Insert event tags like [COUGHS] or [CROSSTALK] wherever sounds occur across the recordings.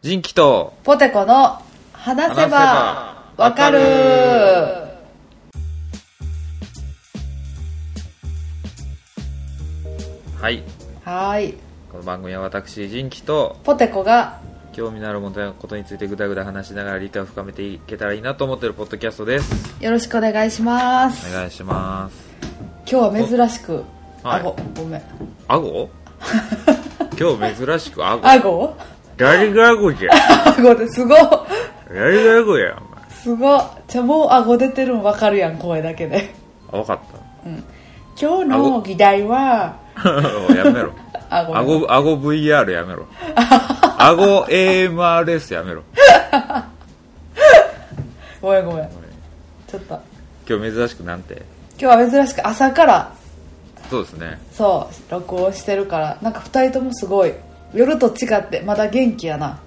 人気とポテコの話せばわかる。はい。はーい。この番組は私人気とポテコが興味のある問題のことについてぐだぐだ話しながら理解を深めていけたらいいなと思ってるポッドキャストです。よろしくお願いします。お願いします。今日は珍しくはい。あごごめん。あご [LAUGHS] 今日珍しくあごあご誰があごじゃあごですご誰があごやすごじゃあもうあご出てるの分かるやん声だけで。分かっ今日の議題は [LAUGHS] やめろ。あごあごあご VR やめろ。あご AMRS やめろ。ごめんごめん。ちょっと。今日珍しくなんて？今日は珍しく朝から。そうですね。そう録音してるから。なんか2人ともすごい夜と違ってまだ元気やな。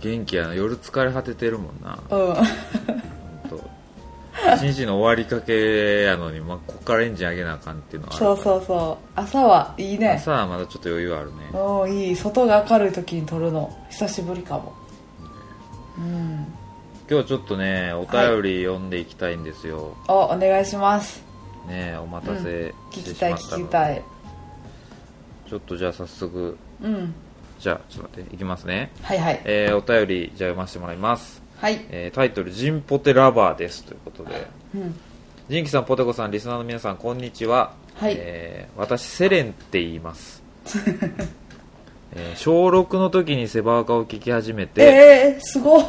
元気やな。夜疲れ果ててるもんな。うん。一日の終わりかけやのに、まあ、こっからエンジン上げなあかんっていうのはそうそうそう。朝はいいね。朝はまだちょっと余裕あるね。おおいい。外が明るい時に撮るの。久しぶりかも。うん。今日ちょっとねお便り読んでいきたいんですよ、おお願いします。ねお待たせ聞してしきたい聞まったので、きたい。ちょっとじゃあ早速うん。じゃあちょっと待っていきますね。はいはい。えー、お便りじゃあ読ませてもらいます、はい。えータイトル「ジンポテラバーです」ということで。うん。ジンキさんポテコさんリスナーの皆さんこんにちは、はい。えー私セレンって言います、[LAUGHS] えー小6の時にセバーカを聞き始めて、えー、すごっ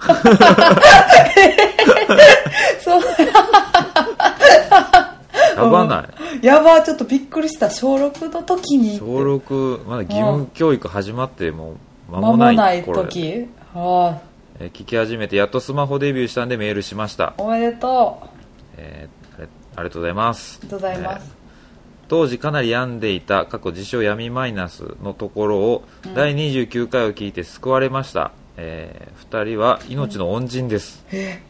[LAUGHS] [LAUGHS] そうやばない。やばちょっとびっくりした。小6の時に。小6まだ義務教育始まってもう間間もないもない頃で時。はえー聞き始めてやっとスマホデビューしたんでメールしました。い、おめでとえーありがとうございます。うありがとうございます、えー当時かなり病んでいた過去自称闇マイナスのところを、第29回を聞いて救われました、え2人は命の恩人です、え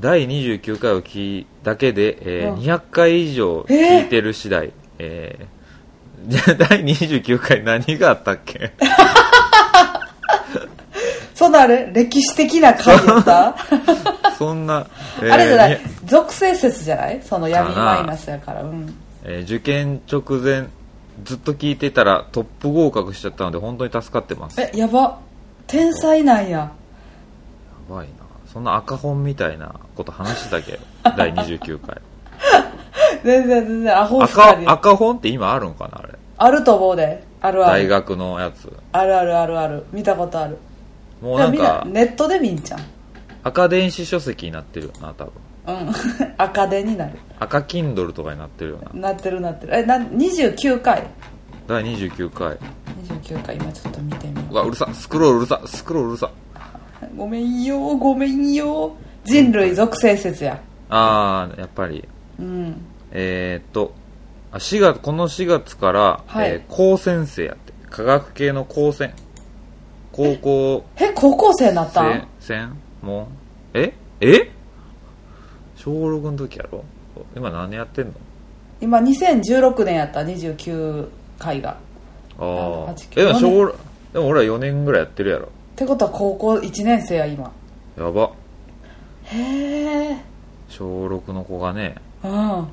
第29回を聞いだけで、えーうん。200回以上聞いてる次第、えーじゃあ [LAUGHS] 第29回何があったっけ？[LAUGHS] そんなあれ？歴史的な回やった？[LAUGHS] そんな、えーあれじゃない？に属性説じゃない？その闇マイナスやから。うん。えー受験直前ずっと聞いてたらトップ合格しちゃったので本当に助かってます。やえやば。天才なんやばいなそんな赤本みたいなこと話してたっけ？[LAUGHS] 第29回。全然全然アホ二赤人赤本って今あるんかなあれ？あると思うで。あるある。大学のやつ。あるあるあるある。見たことある。もうなんかネットで見んじゃん。赤電子書籍になってるよな多分。うん。[LAUGHS] 赤手になる。赤 Kindle とかになってるよな。なってるなってる。えな29回。第29回。29回今ちょっと見てみよう。わうるさ。スクロールうるさ。スクロールうるさ。うごめんよごめんよ人類属性説や。ああやっぱり。うん。えー、っとあ4月この4月から、はい。えー高専生やって。科学系の高専。高校。え高校生になった？生ん専もう。え？え？小6の時やろ？今何やってんの？今2016年やった29回が。ああ8えでも小でも俺は4年ぐらいやってるやろってことは高校1年生や今。やば。へえ。小6の子がね。うん。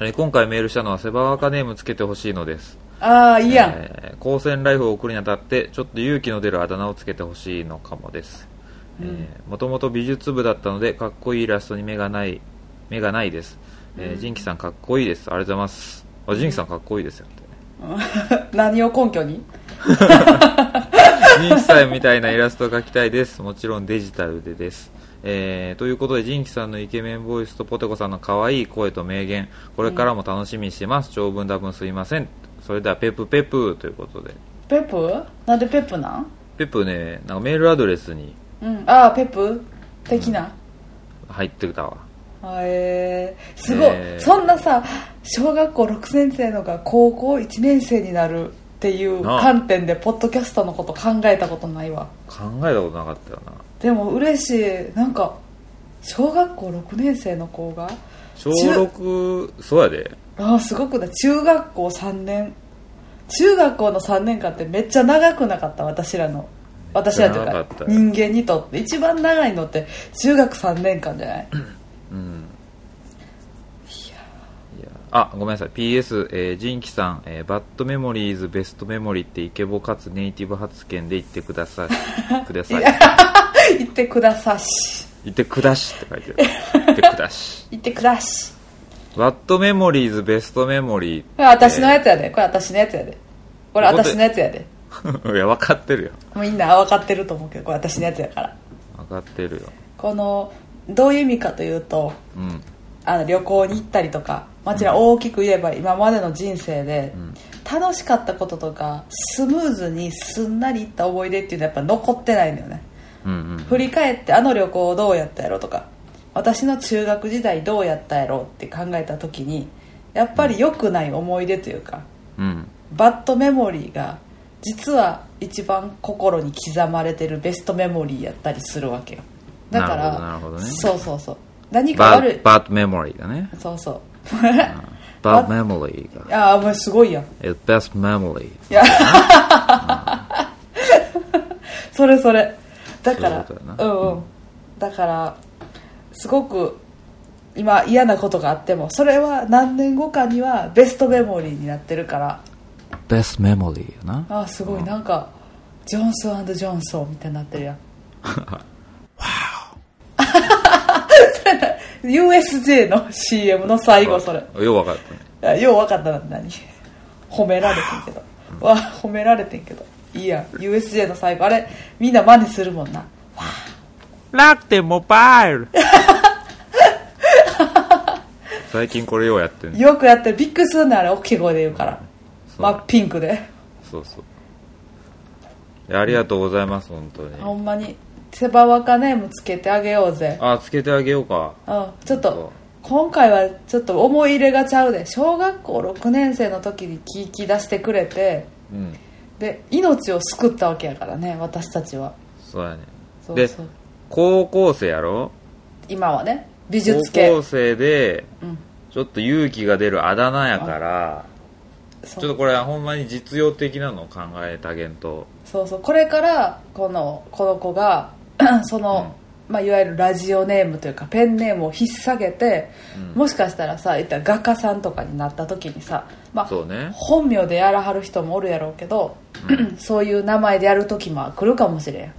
えー今回メールしたのはセバーカネームつけてほしいのです。ああいいやん、えー高専ライフを送るにあたってちょっと勇気の出るあだ名をつけてほしいのかもです。もともと美術部だったのでかっこいいイラストに目がない目がないです、えージンキさんかっこいいです。ありがとうございます。あジンキさんかっこいいですよって。[LAUGHS] 何を根拠に？[LAUGHS] ジンキさんみたいなイラストを描きたいです。もちろんデジタルでです。えーということでジンキさんのイケメンボイスとポテコさんの可愛い声と名言。これからも楽しみにしてます、長文多分すいません。それではペプペプということで。ペプ？なんでペプなん？ペプねなんかメールアドレスに。うん。ああペプ？的な、入ってたわ。あえー、すごい、えー。そんなさ小学校6年生のが高校1年生になるっていう観点でポッドキャストのこと考えたことないわ。考えたことなかったよな。でも嬉しい。なんか小学校6年生の子が小6そうやで。ああすごくだ中学校3年。中学校の3年間ってめっちゃ長くなかった私らの。私らというか人間にとって。一番長いのって中学3年間じゃない？うんあごめんなさい。PS、えー、ジンキさん、えーバッドメモリーズベストメモリーってイケボかつネイティブ発言で言ってください。[LAUGHS] ください。言 [LAUGHS] ってくださし。言ってくだしって書いてる。言ってくだし。[LAUGHS] 言ってくだし。バッドメモリーズベストメモリーこれ私のやつやで。これ私のやつやで。これ私のやつやで。いや分かってるよ。みんな分かってると思うけどこれ私のやつやから。分かってるよ。このどういう意味かというとうん。あの旅行に行ったりとかもちろん大きく言えば今までの人生でん。楽しかったこととかスムーズにすんなりいった思い出っていうのはやっぱ残ってないのよね。うんうん振り返ってあの旅行どうやったやろとか私の中学時代どうやったやろって考えた時にやっぱり良くない思い出というかうん。バッドメモリーが実は一番心に刻まれてるベストメモリーやったりするわけよ。だからなるほどなるほどね。そうそうそう。何かバ悪い。ッバッドメモリーだね。そうそうバッドメモリーがああもうすごいやん It's best memory いやそれそれだからそういうことやな。うんうん。だからすごく今嫌なことがあってもそれは何年後かにはベストメモリーになってるから。Best memory やな。ああすごい。なんかジョンソンジョンソンみたいになってるやん [LAUGHS] [LAUGHS] USJ の CM の最後それ。よう分かったね。あよう分かったな何？褒められてんけど。わ褒められてんけど。いいやん。USJ の最後。あれみんな真似するもんな。楽天モバイル。[LAUGHS] 最近これようやってんね。よくやってる。びっくりするねあれ大きい声で言うから。そう。真っピンクで。そうそう。いやありがとうございます本当に。ほんまにセバワカネームつけてあげようぜ。あつけてあげようか。うん。ちょっと今回はちょっと思い入れがちゃうで小学校6年生の時に聞き出してくれてうん。で命を救ったわけやからね私たちは。そうやね。でそうそう。高校生やろ？今はね美高術系。校生でうん。ちょっと勇気が出るあだ名やからちょっとこれはほんまに実用的なのを考えてあげんと。そうそう。これからこのこの子が [LAUGHS] その、まあ、いわゆるラジオネームというかペンネームを引っ提げて、うん。もしかしたらさ言ったら画家さんとかになった時にさ、まあ、そうね。本名でやらはる人もおるやろうけど、[CLEARS THROAT] そういう名前でやる時も来るかもしれん。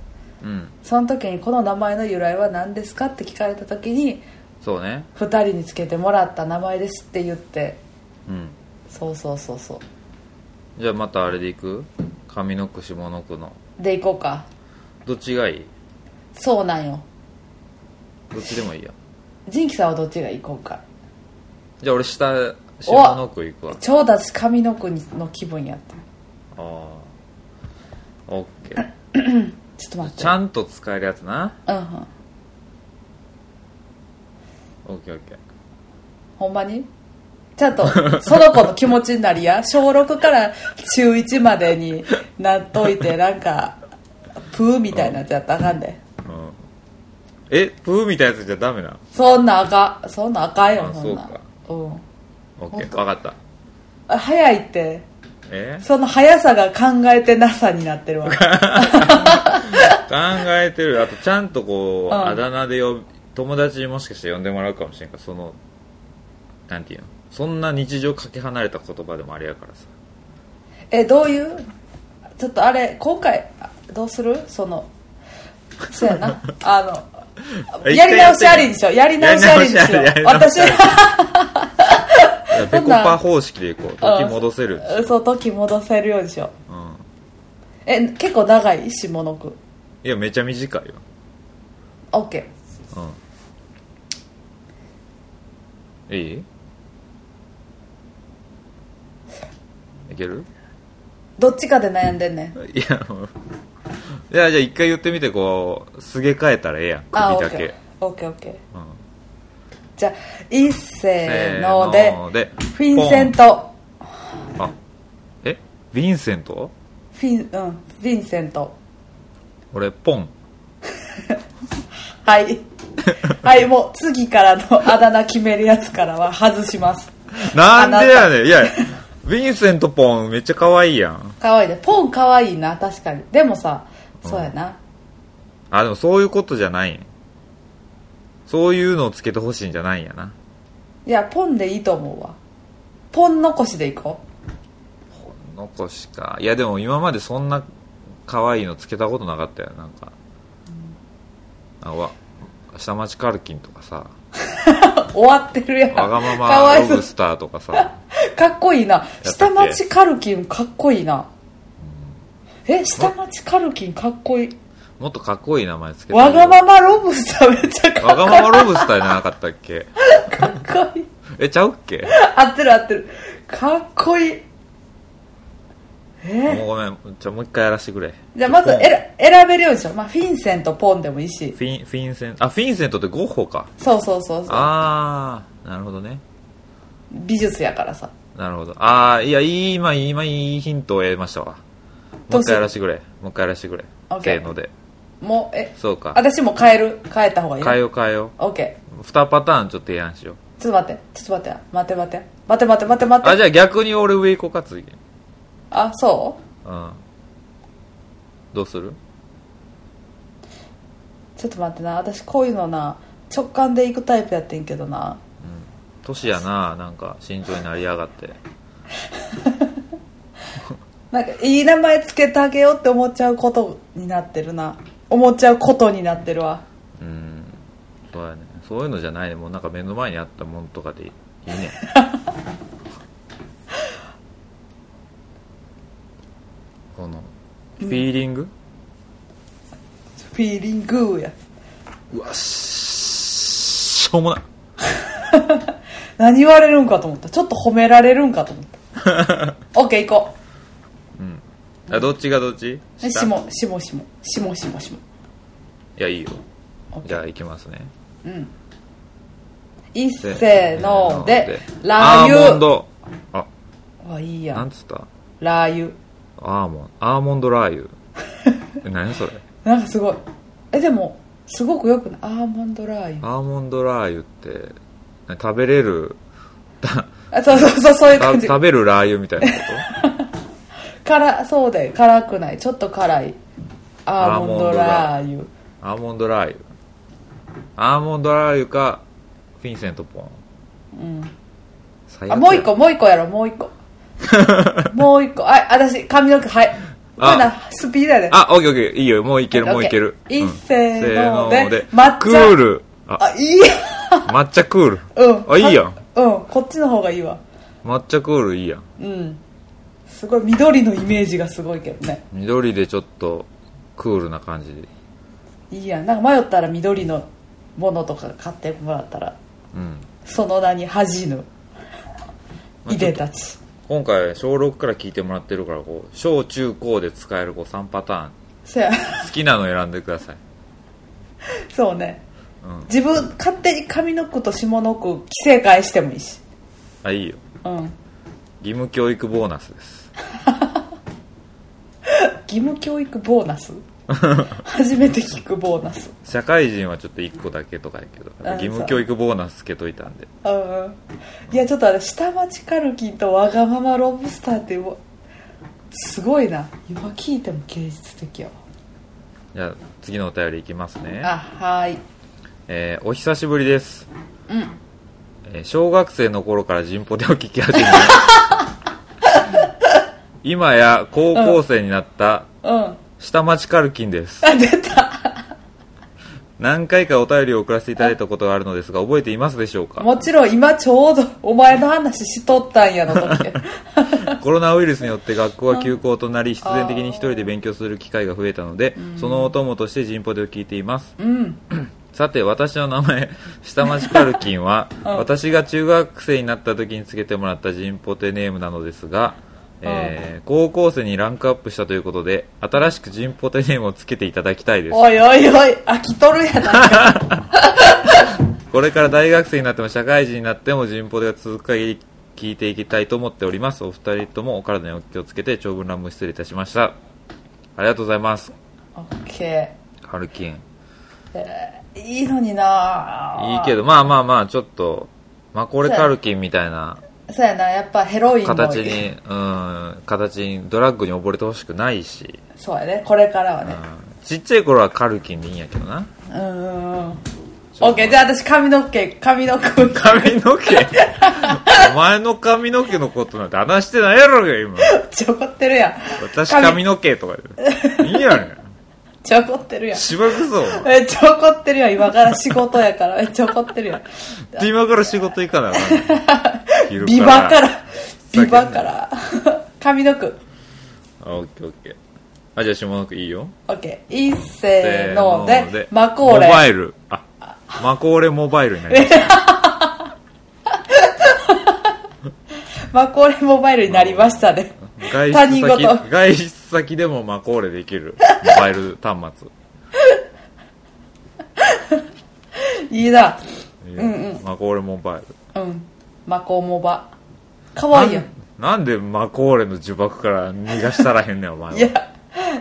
うん。その時にこの名前の由来は何ですかって聞かれた時にそうね。2人につけてもらった名前ですって言って。うん。そうそうそうそう。じゃあまたあれでいく？上の句下の句の。で行こうか。どっちがいい？そうなんよ。どっちでもいいやジンキさんはどっちが行こうか。じゃあ俺下下の句いくわ。ちょうど私上の句の気分やったああオッケー。[COUGHS] ちょっと待って。ちゃんと使えるやつな。うんうん。オッケーオッケー。ほんまに？ちゃんとその子の気持ちになりや。[LAUGHS] 小6から中1までになっといてなんかプーみたいなやつやった。らあかんで。うんえプーみたいなやつじゃダメなそんなあかんそんなあかんよあそんな。そうか。うん。オッケー分かった。あ早いって。え？その速さが考えてなさになってるわ。[LAUGHS] 考えてる。あとちゃんとこう、うん。あだ名で呼び友達にもしかして呼んでもらうかもしれんからそのなんていうの？そんな日常かけ離れた言葉でもあれやからさ。えどういう？ちょっとあれ今回あどうする？そのそうやな。[LAUGHS] あの一やり直してありにしようやり直しありにしよやり直しありやうり直私ペコパ方式でいこう。時戻せるうんそう時戻せるようにしよう。うん。え結構長い下の句いやめちゃ短いよ。OK うん。いい？いける？どっちかで悩んでんねん。いやじゃあ一回言ってみてこうすげ替えたらええやん。あ首だけ。OKOK うん。じゃあ一せせーのでフィンセント。あえ？ヴィンセント？フィンうんヴィンセント。俺ポン。[LAUGHS] はい。[LAUGHS] はいもう次からのあだ名決めるやつからは外します。なんでやねん。いやヴィンセントポンめっちゃ可愛いやん。かわいいね。ポンかわいいな確かに。でもさそうやな。あでもそういうことじゃない。んそういうのをつけてほしいんじゃないんやな。いやポンでいいと思うわ。ポン残しでいこ残しか。いやでも今までそんな可愛いのつけたことなかったよ。なんか、あわ下町カルキンとかさ。う [LAUGHS] 終わってるやん。わがままロブスターとかさ。[LAUGHS] かっこいいな。下町カルキンかっこいいなえ下町カルキンかっこいい。もっとかっこいい名前つけてわがままロブスターめっちゃかわっこがままロブスターじゃなかったっけ？いいかっこいい。えちゃうっけ？合ってる合ってる。かっこいい。え？もうごめんじゃあもう一回やらせてくれ。じゃあまずポン選選べるようにしよう、まあ、フィンセントポンでもいいし。フィンフィンセントあフィンセントってゴッホか。そうそうそうそう。ああなるほどね。美術やからさ。なるほど。ああいやいい今今いいヒントを得ましたわもう一回やらせてくれ。もう一回やらせてくれ。オッケーせーので。もうえ？そうか。私も変える。変えた方がいい変えよう変えよオッケう2パターンちょっと提案しよう。ーちょっと待って。ちょっと待って。待って待って。待って待って。待って待って。あじゃあ逆に俺上行こうか次。あそう？ん。どうする？うちょっと待ってな。私こういうのな直感で行くタイプやってんけどな。年やななんか。慎重になりやがって [LAUGHS] なんかいい名前つけてあげようって思っちゃうことになってるな。思っちゃうことになってるわ。うん。そうやね。そういうのじゃないね。もうなんか目の前にあったものとかでいいね。[LAUGHS] このフィーリング、フィーリングや。うわししょうもない。[LAUGHS] 何言われるんかと思った。ちょっと褒められるんかと思った。[LAUGHS] オッケー行こあどっちがどっち？下？しもしもしもしもしもしもいやいいよ。オッケーじゃあ行きますね。うん。いっせーので。ラアーモンード。あ。油わいいや。なんんつった？ラー油。アーモンアーモンドラー油。え何それ？なんかすごい。えでもすごくよくない？アーモンドラー油。アーモンドラー油って何？食べれる？たあそうそうそうそういうた感じ。食べるラー油みたいなこ辛そうで辛くない。ちょっと辛い。アーモンドラー油。とアーモンドラー油。アーモンドラー油かフィンセントポン。うん。最あもう一個もう一個やろ。もう一個。[LAUGHS] もう一個。あ私髪の毛はい。あ。まだスピードやで。あオッケーオッケー。いいよ。もういけるもういける。いっうんせーので。せ抹茶。クール。あ。あいいや。抹茶クール。うん。あいいやん。うん。こっちの方がいいわ。抹茶クールいいやん。うんすごい緑のイメージがすごいけどね。緑でちょっとクールな感じ。でいいやん。なんか迷ったら緑のものとか買ってもらったらうんその名に恥じぬ。まあいでたち。今回小6から聞いてもらってるからこう小中高で使えるこう3パターン。そや。好きなの選んでください。そうね。うん。自分勝手に上の句と下の句規制変えしてもいいし。あいいよ。うん。義務教育ボーナスです [LAUGHS] 義務教育ボーナス？[LAUGHS] 初めて聞くボーナス。社会人はちょっと1個だけとかやけどあ義務教育ボーナスつけといたんで。う。ん。いやちょっとあれ下町カルキンとわがままロブスターってすごいな。今聞いても芸術的やわ。じゃあ次のお便りいきますね。あはーい。えーお久しぶりです、うん。えー小学生の頃からジンポテを聞き始め [LAUGHS] 今や高校生になったうん。下町カルキンです。あ出た。何回かお便りを送らせていただいたことがあるのですが覚えていますでしょうか？もちろん今ちょうどお前の話しとったんやの時 [LAUGHS] コロナウイルスによって学校が休校となり必然的に一人で勉強する機会が増えたのでそのお供としてジンポテを聞いています。うん。[LAUGHS] さて私の名前下町カルキンはうん。私が中学生になった時につけてもらったジンポテネームなのですが、えー高校生にランクアップしたということで新しくジンポテネームをつけていただきたいです。おいおいおい飽きとるやないか。[LAUGHS] これから大学生になっても社会人になってもジンポテが続く限り聞いていきたいと思っております。お二人ともお体にお気をつけて長文乱文失礼いたしました。ありがとうございます。オッケカルキン。ーえーいいのにないいけどまあまあまあちょっとマコレカルキンみたいなそうやなやっぱヘロインも形にうん形にドラッグに溺れてほしくないし、そうやねこれからはね。うん、ちっちゃい頃はカルキンでいいんやけどな。うんオッケーじゃあ私髪の毛髪の毛。髪の毛？[LAUGHS] お前の髪の毛のことなんて話してないやろが今。[LAUGHS] ちょこってるやん。私髪の毛とかでいいやねんちょこってるやん。しばくぞおめっちゃ怒ってるやん。今から仕事やから。めっちゃ怒ってるやん。前 [LAUGHS] 今から仕事行かなあか [LAUGHS] ビバから。ビバから。髪の毛。あオッケーオッケー。あじゃあ下の句いいよ。オッケー。いっせーのでマコーモバレイル。あマコーレモバイルになりました [LAUGHS] マコーレモバイルになりましたね。外他人事。外出先でもマコーレできる。[LAUGHS] モバイル端末。いいな。マコーレモバイル。うん。マコモバ。かわいいやん。なんでマコーレの呪縛から逃がしたらへんねんお前は。いや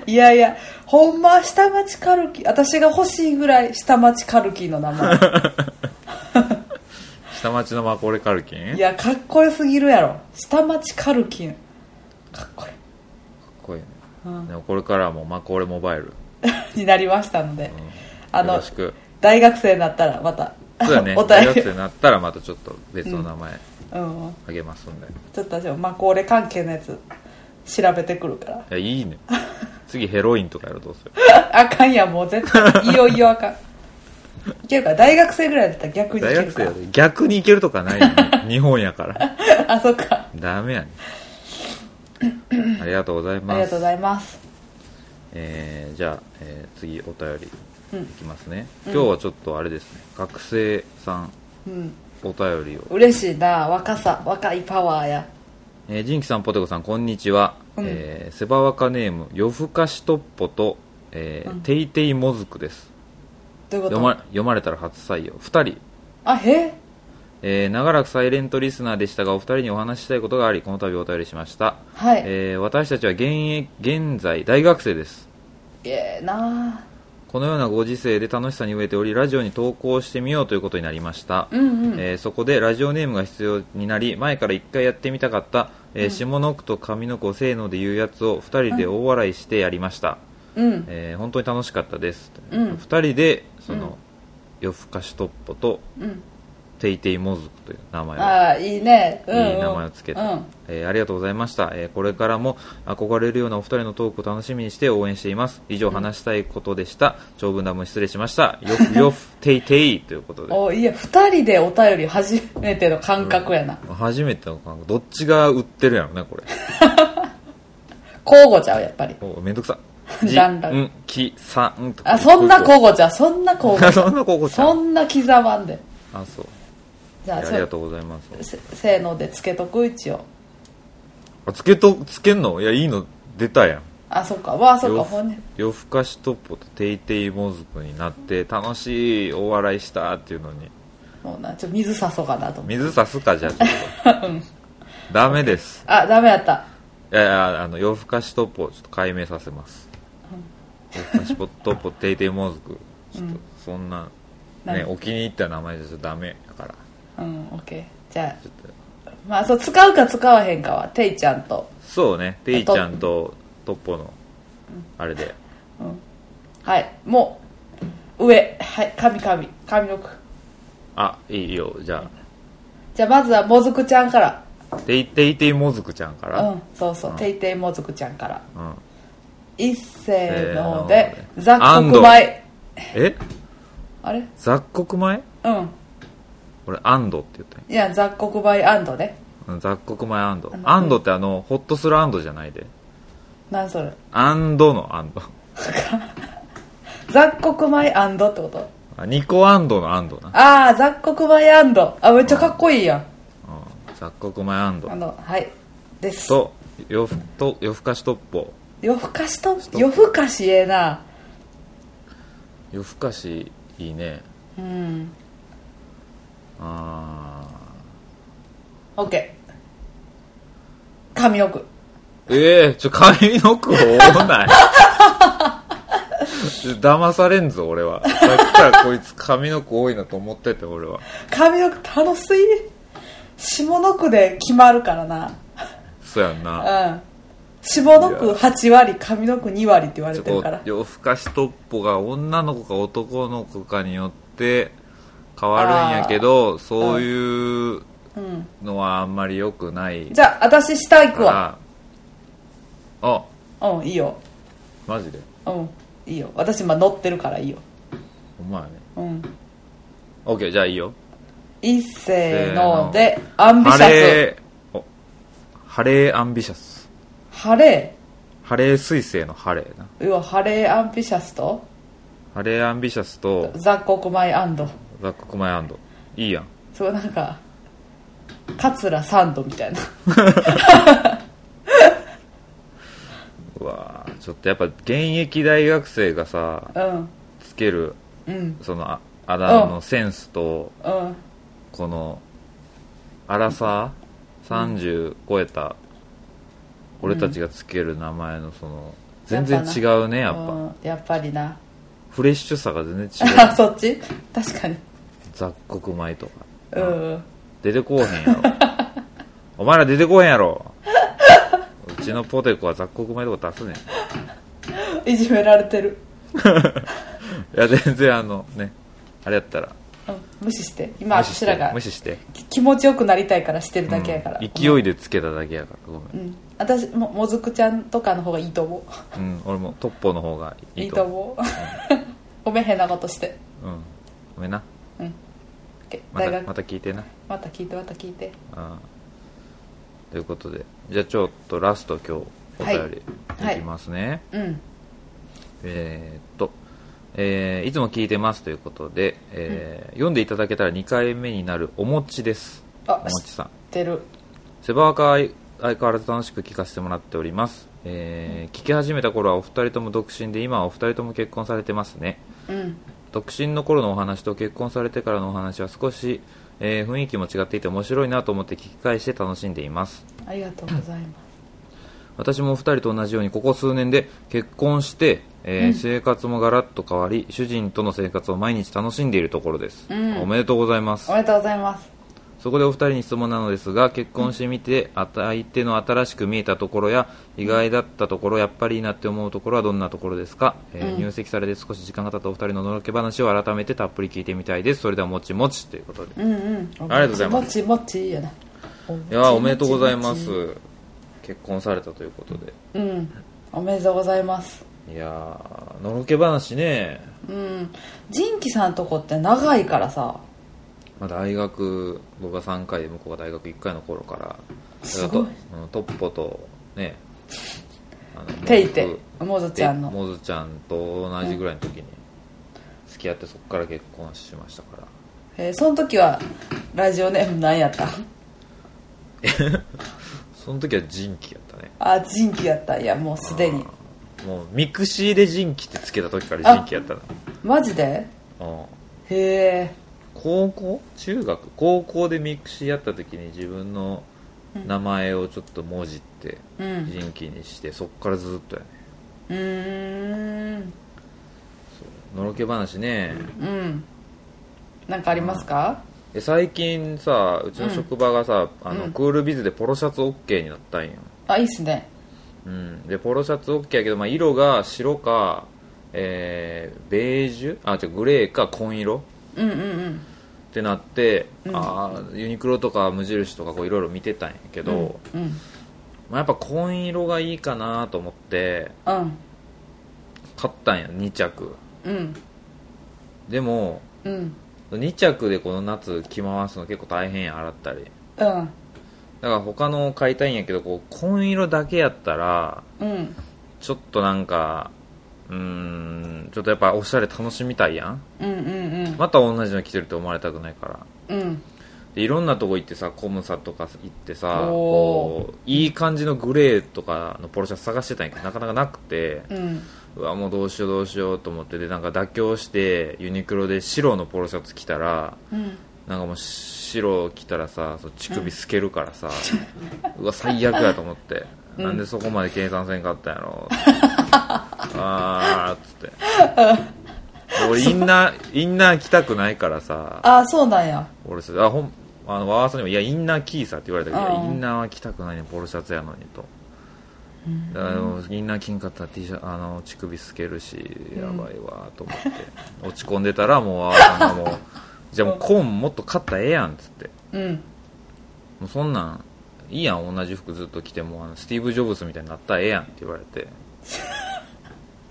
いやいやほんまは下町カルキ私が欲しいぐらい下町カルキの名前。[LAUGHS] 下町のマコーレカルキン？かっいやかっこよすぎるやろ。下町カルキン。かっこいい。こいいね、でもこれからはもうマコーレモバイル。[LAUGHS] になりましたので、あのよろしく。大学生になったらまたそうだね。お大学生になったらまたちょっと別の名前うん。うん。あげますんで、ちょっと私もマコーレ関係のやつ調べてくるから。いやいいね。次ヘロインとかやろどうする？[LAUGHS] あかんやんもう絶対。いよいよあかん。いけるから大学生ぐらいだったら逆にいけるか大学生逆に行けるとかないよね。日本やから。[LAUGHS] あそっか。ダメやね [COUGHS] ありがとうございます。ありがとうございます。えーじゃあ、えー次お便りうん。いきますね、今日はちょっとあれですね。学生さんうん。お便りを、嬉しいな。若さ若いパワーや。えー、ジンキさんポテコさんこんにちは、うん。えーセバワカネーム夜更かしトッポと、えーうん。テイテイモズクです。どういうこと？読ま読まれたら初採用。2人。あへえー長らくサイレントリスナーでしたがお二人にお話ししたいことがありこの度お便りしました、はい、えー私たちは現役現在大学生です。ええなこのようなご時世で楽しさに飢えておりラジオに投稿してみようということになりました、うんうん、えーそこでラジオネームが必要になり前から1回やってみたかった、えー下の句と上の句をせーので言うやつを2人で大笑いしてやりました、うん。えー本当に楽しかったです、うん。2人でその、うん。夜更かしトッポとうんテイテイモズクという名前を。ああいいね、うんうん、いい名前をつけて、うん。えーありがとうございました、えーこれからも憧れるようなお二人のトークを楽しみにして応援しています。以上話したいことでした、長文談も失礼しました。よふ [LAUGHS] よふていていということで。おいや2人でお便り初めての感覚やな、初めての感覚。どっちが売ってるやろねこれ。[LAUGHS] 交互ちゃうやっぱり。おめんどくさ。[LAUGHS] じだんだんんきさんあそんな交互ちゃうそんな交互そう。んなここちゃんそんな刻まんで。あそうじゃあありがとうございます。せせーのでつけとく？一応。あつけとつけんの？いやいいの出たやん。あそっか。わあそっか。よほんね夜更かしトッポとテイテイモズクになって楽しいお笑いしたっていうのに。もうなちょっと水さそうかなと思って。水さすかじゃあちょっと。ダメです。あダメやった。いやいやあの夜更かしトッポをちょっと解明させます、夜更かしトッポテイテイモズクちょっとそんな、ね何？お気に入った名前じゃダメだからうんオッケーじゃちょっとあまあそう使うか使わへんかはていちゃんと。そうね。テイちゃんとトッポのあれで。はい。もう上。はい神神。神の句。あいいよ。じゃじゃあまずはもずくちゃんから。あテイテイテイモズクちゃんから？うんそうそう、うん。ていていもずくちゃんから。うん。一せーのせので。雑穀米。え？あれ？雑穀米？うん俺アンドって言ったいや雑穀米アンドね。うん雑穀米アンドあのアンドってあのホッとするアンドじゃないで。何それ？アンドのアンド雑穀米アンドってこと？あニコアンドのアンドな、ああ雑穀米アンドあめっちゃかっこいいやん。うん、雑穀米アンドあのはい。です。と夜ふと夜更かしトッポ夜更かしと。夜更かしええな。夜更かしいいね。うんあオッケー。上の句ーええちょ髪の毛多ない。[LAUGHS] 騙されんぞ俺は。さっきからこいつ髪の毛多いなと思ってて俺は。上の句楽しい。下の句で決まるからな。そうやんな。うん。下の句8割上の句2割って言われてるから。夜更かしトッポが女の子か男の子かによって変わるんやけどそういううんのはあんまり良くないじゃあ私下行くわ。あ。うんいいよ。マジで？うんいいよ。私今乗ってるからいいよ。お前ね。うん。OK じゃあいいよ。一せーの。でアンビシャス。ハレー。お。ハレーアンビシャス。ハレハレー彗星のハレーな。ー要はハレーアンビシャスと？ハレーアンビシャスと雑穀米アンド雑穀米アンド。いいやん。そうなんか桂三度みたいな。うわーちょっとやっぱ現役大学生がさうん。つけるうん。そのああだ名のセンスとうん。この荒さ30超えた俺たちがつける名前のその全然違うねやっぱ。うん。やっぱりな。フレッシュさが全然違 [LAUGHS] あうそっち？確かに雑穀米とか。うん。出てこうへんやろ。[LAUGHS] お前ら出てこうへんやろ。うちのポテコは雑穀米とか出すねん。いじめられてる、[LAUGHS] いや全然あのねあれやったら。うん、無視して。今無視して私らが。無視して。き気持ちよくなりたいからしてるだけやから、うん勢いでつけただけやからごめん、うん。私ももずくちゃんとかの方がいいと思う。うん、俺もトッポの方がいいいいと思と思う [LAUGHS] ごめん変なことして。う、うん、ごめんな OK またまた聞いてな。また聞いてまた聞いて。うんということでじゃあちょっとラスト今日お便りはい。いきますね、うん。えーっと、えーいつも聞いてますということで、えー読んでいただけたら2回目になるお餅です。あお餅さん。知ってる。セバーカー相変わらず楽しく聞かせてもらっております、えー聞き始めた頃はお二人とも独身で今はお二人とも結婚されてますね。うん独身の頃のお話と結婚されてからのお話は少し、えー雰囲気も違っていて面白いなと思って聞き返して楽しんでいます。ありがとうございます。私もお二人と同じようにここ数年で結婚して、えーうん。生活もガラッと変わり主人との生活を毎日楽しんでいるところです、うん。おめでとうございます。おめでとうございますそこでお二人に質問なのですが結婚してみてあた相手の新しく見えたところや意外だったところやっぱりいいなって思うところはどんなところですか、えーうん。入籍されて少し時間が経ったお二人ののろけ話を改めてたっぷり聞いてみたいです。それではもちもちということで。うんうん。ありがとうございます。もちもちやな。いやーおめでとうございます。結婚されたということで。ちうん。おめでとうございます。いやーのろけ話ね。うん。仁キさんとこって長いからさまあ、大学僕が3回で向こうが大学1回の頃からすごい。トッポとねあのていて僕もずちゃんの。モズちゃんと同じぐらいの時に付き合ってそこから結婚しましたから。えーその時はラジオネーム何やった？その時は人気やったね。あ仁キやった。いやもうすでに。もう mixi で人気ってつけた時から人気やったな。マジで？うん。へえ高校？中学？高校で mixi やった時に自分の名前をちょっと文字ってうん。人気にしてそっからずっとやねうーん。のろけ話ね。うん。なんかありますか？え最近さうちの職場がさ、あのうんクールビズでポロシャツ OK になったんよ、あいいっすね。うん、でポロシャツ OK やけど、まあ、色が白か、えーベージュ？あ違うグレーか紺色？うんうんうん。ってなって、うん。あーユニクロとか無印とかこういろいろ見てたんやけど、うんうん。まあ、やっぱ紺色がいいかなと思ってうん買ったんや2着。うん。でもうん。2着でこの夏着回すの結構大変や洗ったり。うん。だから他の買いたいんやけどこう紺色だけやったらうん。ちょっとなんかうーん。ちょっとやっぱおしゃれ楽しみたいやん。うんうんまた同じの着てるって思われたくないから。うん。うんでいろんなとこ行ってさコムサとか行ってさこういい感じのグレーとかのポロシャツ探してたんやけどなかなかなくてうん。うわもうどうしようどうしようと思ってでなんか妥協してユニクロで白のポロシャツ着たらうん。なんかもう白着たらさそう乳首透けるからさ、うわ最悪やと思って、[LAUGHS] うん。なんでそこまで計算せんかったんやろあーっつって。俺インナーインナー着たくないからさ。ああそうなんや。俺さあほんあのワーサにも「いやインナーキーさ」って言われたけど、インナーは着たくないねポロシャツやのにと。だからもうみんな金かったら T シャツあの乳首透けるしやばいわと思って、落ち込んでたらもうあーさんがもうじゃあもうコーンもっと買ったらええやんっつって。うん。もうそんなんいいやん同じ服ずっと着てもあのスティーブ・ジョブズみたいになったらええやんって言われて [LAUGHS]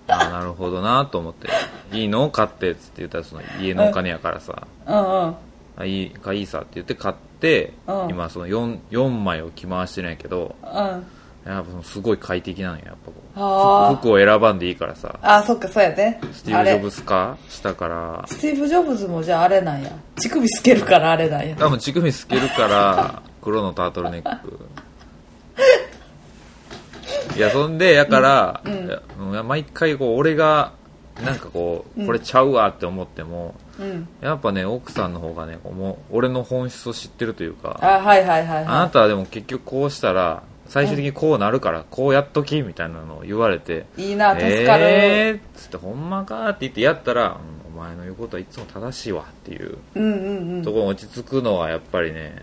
ああなるほどなと思って。いいの買ってっつって言ったらその家のお金やからさ、うんうん。あいいかいいさって言って買って、うん。今その 4, 4枚を着回してるんやけどうん。やっぱそのすごい快適なのよやっぱこう。あ。ー服服を選ばんでいいからさ。あそっかそうやねスティーブ・ジョブズか下から。スティーブ・ジョブズもじゃああれなんや。乳首透けるからあれなんや。多分乳首透けるから黒のタートルネック [LAUGHS] いやそんでやから、うん。いやいや毎回こう俺がなんかこうこれちゃうわって思っても、うん。やっぱね奥さんの方がねもう俺の本質を知ってるというかあはいはいはいあなはたはでも結局こうしたら最終的にこうなるからこうやっときみたいなのを言われていいいな助かる、えーっつってほんまかって言ってやったら、うんお前の言うことはいつも正しいわっていううんうんうん。ところに落ち着くのはやっぱりね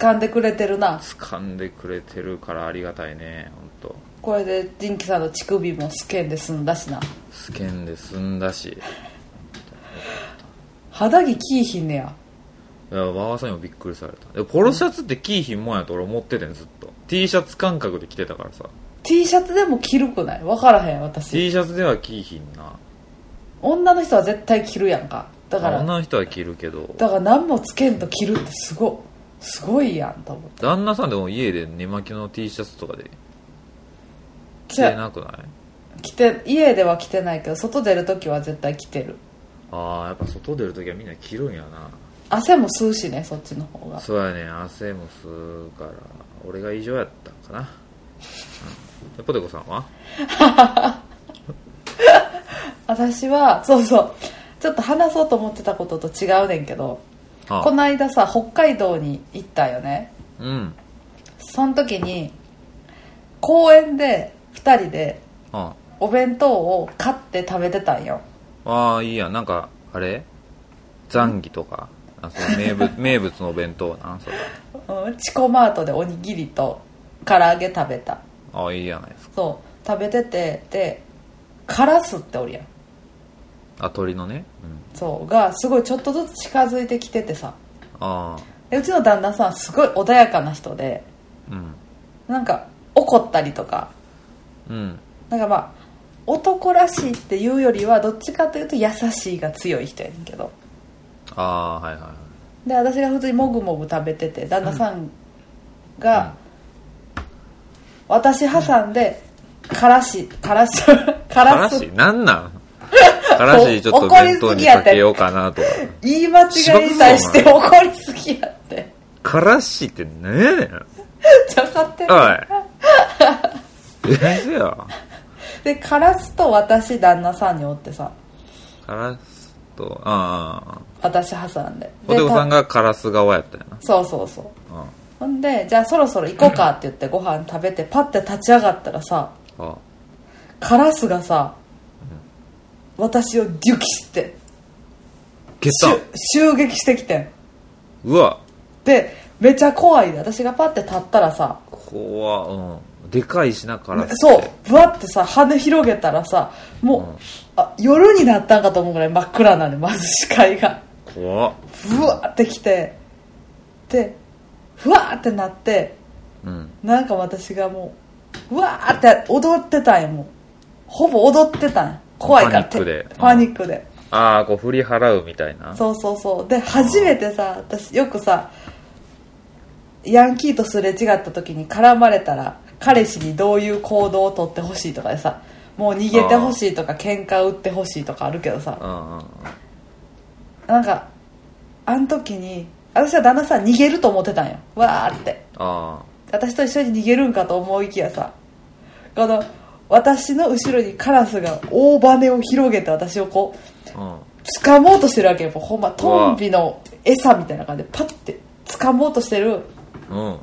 掴んでくれてるな。掴んでくれてるからありがたいね本これでジンキさんの乳首もスケンで済んだしな。当スケンで済んだし。肌着キーひんねや。いや馬場さんにもびっくりされた。でポロシャツってキーひんもんやと俺思っててんずっと。T シャツ感覚で着てたからさ。T シャツでも着るくない？分からへん私。T シャツではキーひんな。女の人は絶対着るやんか。だから女の人は着るけど。だから何もつけんと着るってすごすごいやんと思って。旦那さんでも家で寝巻きの T シャツとかで着てなくない？着て家では着てないけど外出る時は絶対着てる。ああやっぱ外出るときはみんな着るんやな。汗も吸うしねそっちの方が。そうやね汗も吸うから。俺が異常やったんかな、うん、ポテコさんは？[LAUGHS] 私はそうそう。ちょっと話そうと思ってたことと違うねんけどあ。この間さ北海道に行ったよね。うん。その時に公園で2人であお弁当を買って食べてたんよ。ああいいやん。なんかあれ？ザンギとか？あその名物 [LAUGHS] 名物のお弁当なん？それ。うんチコマートでおにぎりと唐揚げ食べた。ああいいやないですか。そう。食べててでカラスっておるやん。あ鳥のね？うん。そう。がすごいちょっとずつ近づいてきててさ。ああでうちの旦那さんすごい穏やかな人で。うん。なんか怒ったりとかうん。なんかまあ男らしいっていうよりはどっちかというと優しいが強い人やねんけど。ああはいはいはい。で私が普通にもぐもぐ食べてて旦那さんが、私挟んでからしからしか [LAUGHS] からすし？なんなん？からしちょっと弁当にかけようかなとか。言い間違いに対して怒りすぎやって。からしって何やねん。[LAUGHS] ちゃかって。るおいえせやでカラスと私旦那さんにおってさ。からすとああ。私挟んで。ポテコさんでがカラス側やったよな。たそうそうそう。あほんでじゃあそろそろ行こうかって言ってご飯食べてパッて立ち上がったらさあカラスがさ、私をデュキして消った。襲襲撃してきてん。うわ。でめちゃ怖いで私がパッて立ったらさ怖うんでかいしなカラスって。そう。ぶわってさ羽広げたらさもう、うん。あ夜になったんかと思うぐらい真っ暗なんでまず視界が。怖っ。ブワーってきて。でふわーってなってうん。なんか私がもううわーって踊ってたんやもう。ほぼ踊ってたんや怖いからパニックで。てパニックで、ああこう振り払うみたいな。そうそうそう。で初めてさ私よくさヤンキーとすれ違った時に絡まれたら彼氏にどういう行動をとってほしいとかでさもう逃げてほしいとか喧嘩売ってほしいとかあるけどさなんかあの時に私は旦那さん逃げると思ってたんよ。わーって。あ私と一緒に逃げるんかと思いきやさこの私の後ろにカラスが大羽を広げて私をこうあうん。掴もうとしてるわけよ。ほんまトンビの餌みたいな感じでパッて掴もうとしてるうん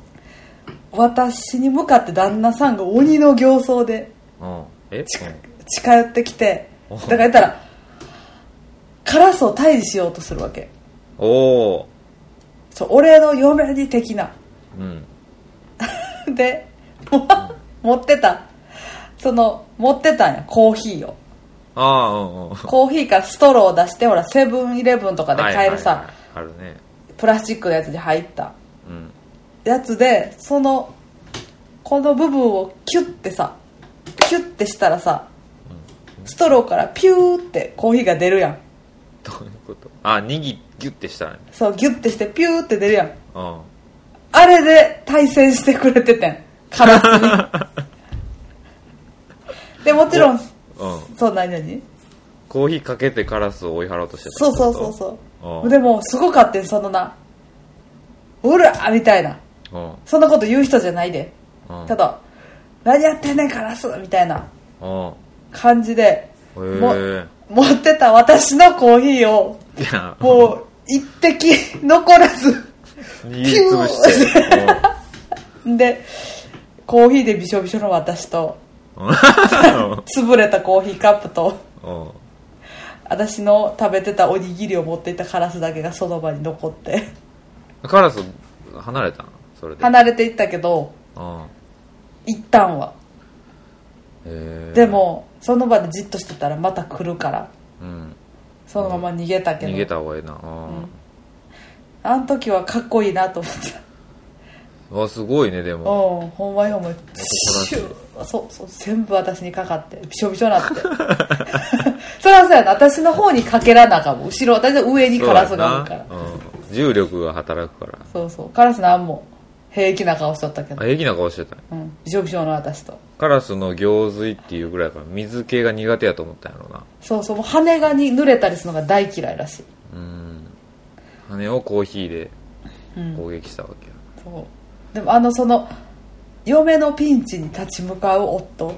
私に向かって旦那さんが鬼の形相でうん。え？ち近寄ってきてお。だから言ったらカラスを退治しようとするわけ。うんおおそう俺の嫁に的な。うん。[LAUGHS] でも持ってた。その持ってたんやコーヒーを。ああうんうん。コーヒーからストローを出してほらセブンイレブンとかで買えるさ、はいはいはいあるね。プラスチックのやつに入った。うんやつでそのこの部分をキュッてさキュッてしたらさストローからピューってコーヒーが出るやん。どういうこと？あ握ギュッてしたねそうギュッてしてピューって出るやん。うん。あれで対戦してくれててん。カラスに。[LAUGHS] でもちろんうん。そう何何？コーヒーかけてカラスを追い払おうとしてたそうそうそうそう。うんでもすごかったんそのな。うらーみたいな。うんそんなこと言う人じゃないで。うん。ただ何やってんねんカラスみたいなうん。感じで持ってた私のコーヒーをもう一滴残らず [LAUGHS] 握りつぶして。でコーヒーでびしょびしょの私とうん。潰れたコーヒーカップとうん。私の食べてたおにぎりを持っていたカラスだけがその場に残って。カラス離れたん？それで。離れていったけどうん。一旦は。へえでもその場でじっとしてたらまた来るから。うん。そのまま逃げたけど、逃げた方がいいな。うん。あの時はかっこいいなと思ってわすごいねでも。うんほんまにほんまにそうそう全部私にかかってびしょびしょなって。[LAUGHS] それはそうやな。私の方にかけらなあかんもん。後ろ私の上にカラスがおるから。そうやな。うん。重力が働くから。そうそう。カラスなんも平気な顔しとったけど、あ平気な顔してた。ねうん、びしょびしょの私と。カラスの行水っていうぐらいから水系が苦手やと思ったんやろうな。そうそうもう羽がに濡れたりするのが大嫌いらしい。うん。羽をコーヒーでうん攻撃したわけや、そう。でもあのその嫁のピンチに立ち向かう夫。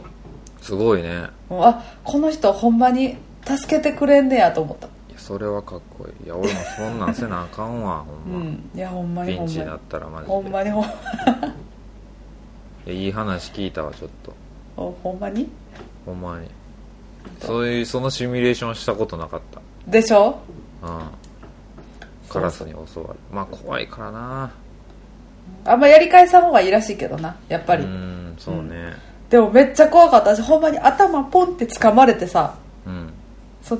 すごいね。もうあこの人ほんまに助けてくれんねやと思ったそれはかっこいい。いや俺もそんなんせなあかんわ [LAUGHS] ほうんま、ん。いやほんまにピンチに。なったらマジで。ほんまにほんいやいい話聞いたわちょっと。ほほんまに？ほんまに。そういうそのシミュレーションしたことなかっでしょ？たうん。カラスに襲われる。まあ怖いからな。あんまやり返さん方がいいらしいけどなやっぱり、うんそうね。でもめっちゃ怖かった。私ほんまに頭ポンって掴まれてさ。うん。そ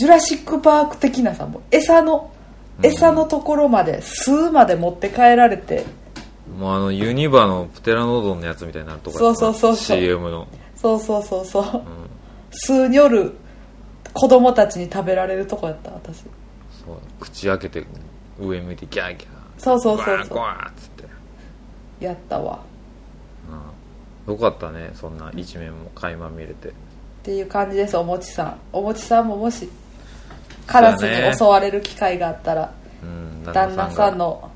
ジュラシック・パーク的なさもう餌のうん。餌のところまで巣まで持って帰られて。もうあのユニバのプテラノドンのやつみたいになるとこそうそうそうそう。CM の、そうそうそうそう。うん、巣による子供たちに食べられるとこやった私。そう。口開けて上向いてギャーギャー。そうそうそうそう。っつって、やったわ。うん、よかったねそんな一面も垣間見れて。っていう感じですおもちさん。おもちさんももしカラスに襲われる機会があったら、うん旦那さんがの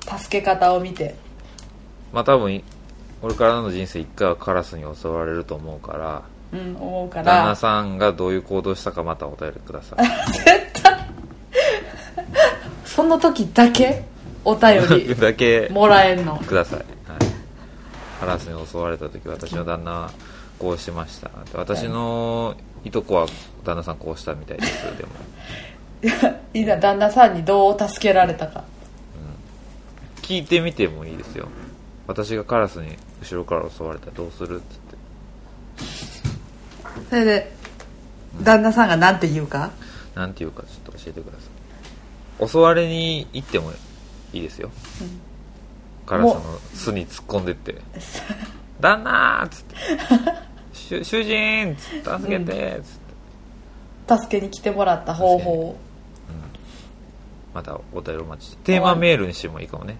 助け方を見て。まあ多分俺からの人生一回はカラスに襲われると思うからうん思うか旦那らさんがどういう行動したかまたお便りくださ絶対。その時だけ？お便いり。[LAUGHS] だけ。もらえんの。ください、はい、カラスに襲われた時私の旦那はこうしましたで私のいとこは旦那さんこうしたみたいです。でも。[LAUGHS] いやいいな旦那さんにどう助けられたか。聞いてみてもいいですよ。私がカラスに後ろから襲われたらどうするっつって。それで旦那さんが何て言うか？なんていうかちょっと教えてください。襲われに行ってもいいですよ、カラスの巣に突っ込んでって「旦那!」っつって「主主人!」っつって「助けて!」っつって、助けに来てもらった方法を。またお便りお待ちしてテーマメールにしてもいいかもね。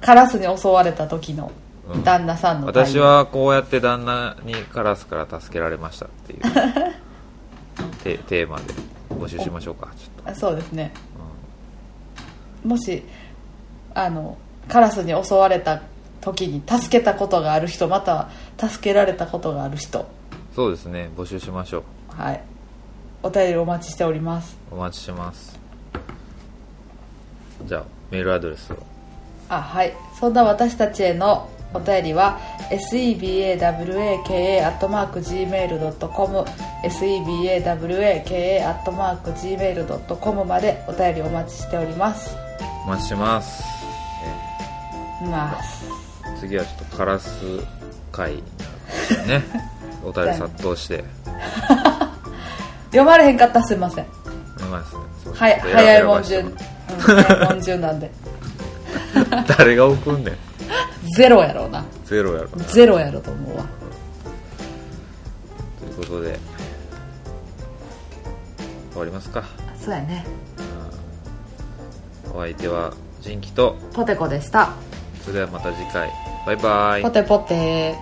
カラスに襲われた時のうん。旦那さんの対応。私はこうやって旦那にカラスから助けられましたっていう。[LAUGHS] テテーマで。募集しましょうかちょっあそうですね。と、もしあのカラスに襲われた時に助けたことがある人または助けられたことがある人。うんそうですね。募集しましょう。はい。お便りお待ちしております。お待ちしてます。じゃあメールアドレスを。あはい。そんな私たちへのお便りは sebawaka.gmail.com sebawaka.gmail.com までお便りお待ちしております。お待ちしてます、まあえー次はちょっとカラス会ね。[LAUGHS] お便り殺到して。読まれへんかったらすいません。読まれはい早いもん順、選うんば早いもん順なんで。[LAUGHS] 誰が送んねん。ゼロやろうな。ゼロやろゼロやろと思うわ。ということで。終わりますか。そうやね。お相手はジンキと。ポテコでしたそれではまた次回。バイバイ。ポテポテ。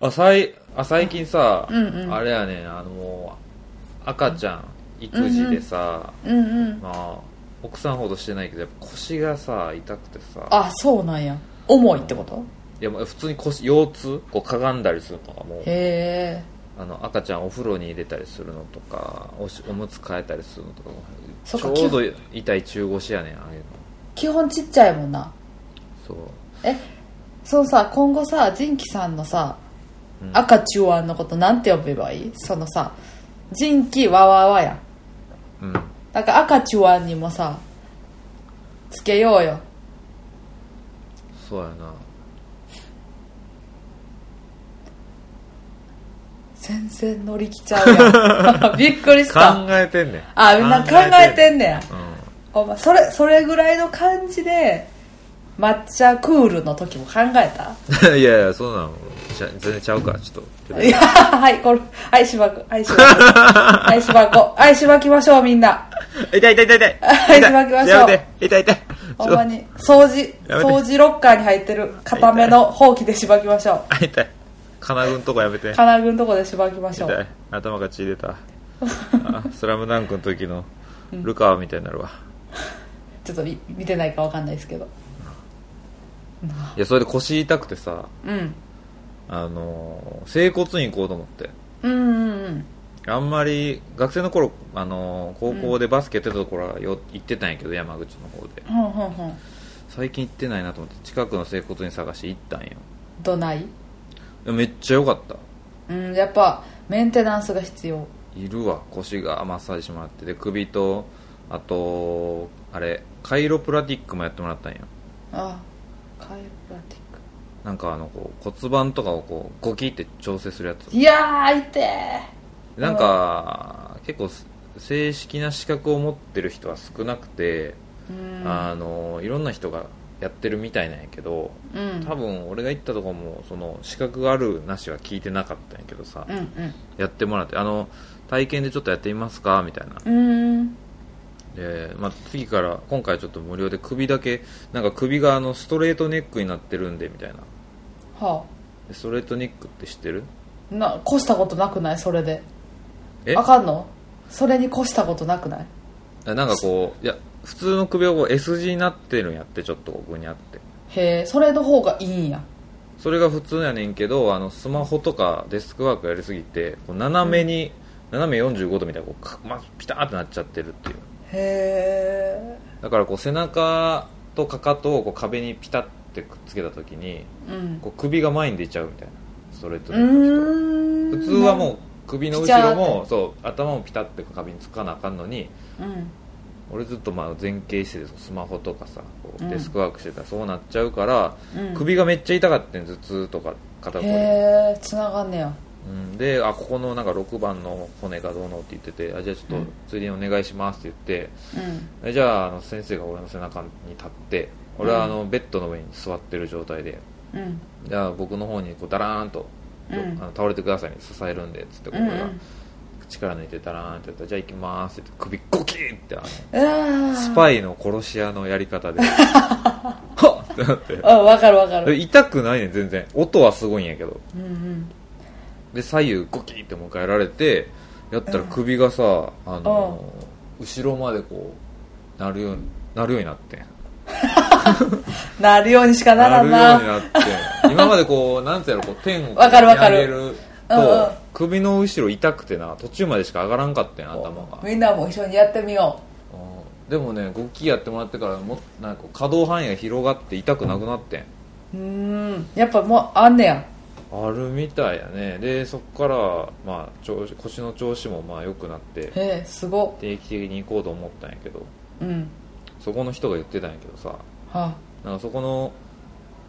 あさいあ最近さ、うんうん。あれやねあの赤ちゃん育児でさ、うんうん。まあ奥さんほどしてないけどやっぱ腰がさ痛くてさ。あそうなんや。重いってこと？いや普通に腰腰痛？こうかがんだりするのがもう。へえ。あの赤ちゃんお風呂に入れたりするのとかおしおむつ替えたりするのとかそっかちょうど痛い中腰やねんああいうの。基本ちっちゃいもんな。そう。えそうさ今後さジンキさんのさ、うん。赤中腕のことなんて呼べばいい？そのさジンキわわわやうんなんか赤中腕にもさつけようよ。そうやな。全然乗り気ちゃうやん。[LAUGHS] びっくりした。考えてんねん。あみんな考えてんねや。んまそれそれぐらいの感じで抹茶クールの時も考えた？ん [LAUGHS] いやいやそんなの全然ちゃうか。らちょっと。いやはいこれはいしばくはいしばく。はいしばこう。はいしばきましょうみんな痛い痛い痛い痛い。[LAUGHS] はいしばきましょう。やめて。痛い痛い。ほんまに掃除掃除ロッカーに入ってる固めのほうきでしばきましょう。あ痛い。金具んとこやめて。金具のとこでしばきましょ痛い。う頭が血出た。[LAUGHS] あスラムダンクの時のルカワみたいになるわ、ちょっと見見てないかわかんないですけど。いやそれで腰痛くてさうん。あのー整骨院行こうと思って。うんうんうんあんまり学生の頃あのー高校でバスケやってたところはよ行ってたんやけど山口の方で。ほんほんほん。最近行ってないなと思って近くの整骨院探して行ったんよ。どない？めっちゃ良かった。うんやっぱメンテナンスが必要。いるわ。腰がマッサージしてもらって。で首とあとあれカイロプラティックもやってもらったんよ。あカイロプラティッなんかあのこう骨盤とかをこうゴキって調整するやつ。クいやー痛えなんか結構正式な資格を持ってる人は少なくて、うん。あのいろんな人がやってるみたいなんやけどうん。多分俺が行ったとこもその資格があるなしは聞いてなかったんやけどさ、うんうん。やってもらってあの体験でちょっとやってみますかみたいな。うん。で、まあ、次から今回ちょっと無料で首だけなんか首があのストレートネックになってるんでみたいな。はでストレートネックって知ってる？あな越したことなくない？それでえ？あかんの？それに越したことなくない？なんかこういや普通の首はこう S 字になってるんやってちょっとこうぐにあって。へえそれの方がいいんや。それが普通やねんけどあのスマホとかデスクワークやりすぎてこう斜めに、斜め45度みたいなこうか、ま、ピターってなっちゃってるっていう。へだからこう背中とかかとをこう壁にピタッてくっつけた時にえうん。こう首が前に出ちゃうみたいな。ストレートの人普通はもう首の後ろもそう頭もピタッて壁につかなあかんのにうん。俺ずっとまあ前傾しててスマホとかさデスクワークしてたらそうなっちゃうから、うん。首がめっちゃ痛かったん頭痛とか肩こり、へえつながんねや。うん、であここのなんか6番の骨がどうのって言っててあじゃあちょっとついでにお願いしますって言って、うん。えじゃああの先生が俺の背中に立って俺はあのベッドの上に座ってる状態でうん。じゃあ僕の方にこうダラーンと、うん。あの倒れてくださいに支えるんでっつってこれが、うんうん。力抜いてダラーンってやったらじゃあ行きますって首ゴキッってスパイの殺し屋のやり方で。[LAUGHS] はっってなって。あ分かる分かでる。痛くないねん全然。音はすごいんやけど。うんうん。で左右ゴキって迎えられてやったら首がさ、あの後ろまでこうなるようになるようになってん。[LAUGHS] なるようにしかならんな。なるようになって今までこうなんていうのこう天をわかるわかる。見上げるうんうん。と首の後ろ痛くてな途中までしか上がらんかったんや頭が。みんなも一緒にやってみよう。ん。でもね動きやってもらってからもなんか可動範囲が広がって痛くなくなってん。うん。やっぱもうあんねや。あるみたいやね。でそこから、まあ、調子腰の調子もまあ良くなってへえすご。定期的に行こうと思ったんやけど。うん。そこの人が言ってたんやけどさ。はなんかそこの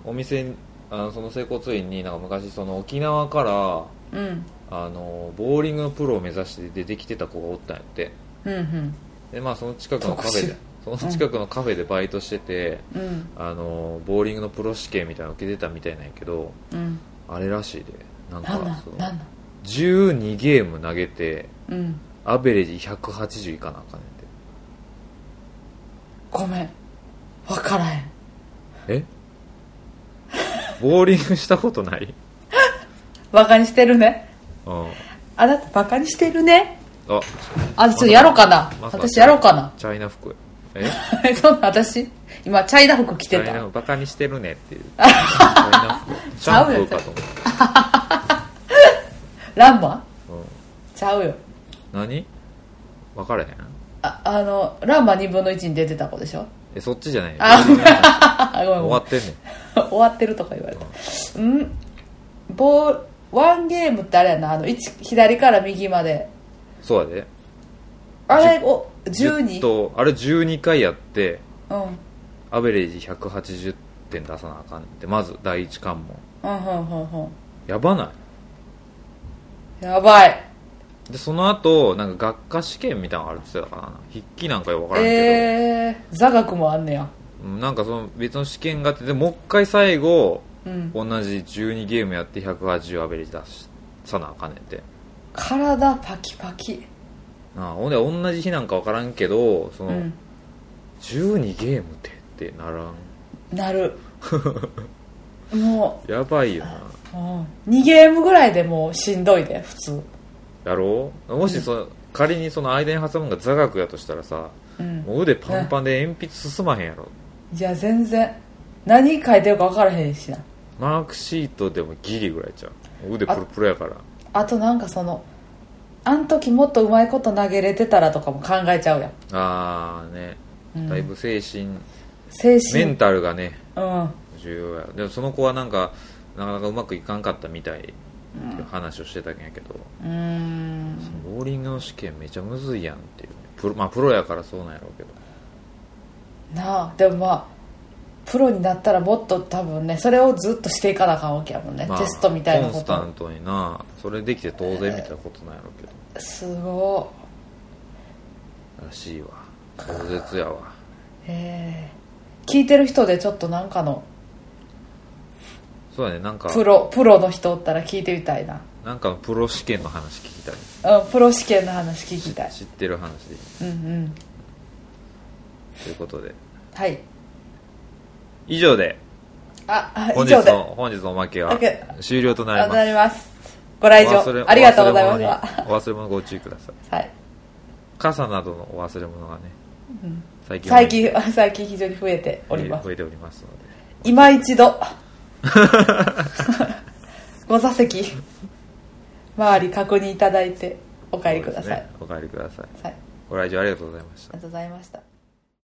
お店にあのその整骨院になんか昔その沖縄からうん。あのボーリングのプロを目指して出てきてた子がおったんやって。うんうん。でまあその近くのカフェでその近くのカフェでバイトしてて、うん。あのボーリングのプロ試験みたいなの受けてたみたいなんやけどうん。あれらしいで。なんかなんなんそのなんなん12ゲーム投げてうん。アベレージ180いかなあかんねんて。ごめん。分からへん。え？ボーリングしたことない？バカにしてるね。うん。あなたバカにしてるね。あ。あちょっとやろうかな。まさか私やろうかな。チャイナ服。え？[LAUGHS] そんな私今チャイナ服着チャたナバカにしてるねっていう。[LAUGHS] チャイナ服。シャンプーかと思 [LAUGHS] ランマうん。ちゃうよ。何？分からへん？ああのランマ2分の1に出てた子でしょ？えそっちじゃない終わってんねん。[LAUGHS] 終わってるとか言われた。うん？ボーワンゲームってあれやな。あの一左から右まで。そうやで。あれを10 12とあれ12回やってうん。アベレージ180点出さなあかんってまず第一関門。うんうんうんうん。やばない？やばいでその後なんか学科試験みたいなのあるって言ってたかな。筆記なんかよく分からんけえー、座学もあんねや。ど、うんなんかその別の試験があってでもう一回最後うん。同じ12ゲームやって180アベレージ出さなあかんねんて。体パキパキ。なあほんで同じ日なんか分からんけどその、うん。12ゲームってってならん？なる。[LAUGHS] もやばいよな。う、うん、2ゲームぐらいでもうしんどいで普通やろう？もしその、仮にその間に挟むのが座学やとしたらさうん。もう腕パンパンで鉛筆進まへんやろ。いや全然何書いてるか分からへんしな。マークシートでもギリぐらいちゃう。腕プルプルやから。あとなんかそのあん時もっとうまいこと投げれてたらとかも考えちゃうやん。ああね。うん。だいぶ精神、精神。メンタルがねうん。重要や。でもその子はなんかなかなかうまくいかんかったみたいっていう話をしてたんやけど、うーん。ボーリングの試験めちゃむずいやんっていうね。プロまあプロやからそうなんやろうけど。なあでもまあプロになったらもっと多分ねそれをずっとしていかなあかんわけやもんね、まあテストみたいなコンスことタントにな。それできて当然みたいなことなんやろうけど。すごらしいわ。壮絶やわ。いへえ。聞いてる人でちょっとなんかのそうだねなんかプロプロの人おったら聞いてみたいな。なんかのプロ試験の話聞きたい。うんプロ試験の話聞きたい。知ってる話で。うんうん。ということで。はい。以上で。ああ本以上で。日の本日のおまけは終了となりあます。なります。ご来場ありがとうございましお忘れた物にお忘れ物ご注意ください。はい。傘などのお忘れ物がねうん。最近最近最近非常に増えております。増えておりますので。今一度 [LAUGHS] ご座席。周り確認いただいてお帰りください、ね。お帰りください。はい、ご来場ありがとうございました。ありがとうございました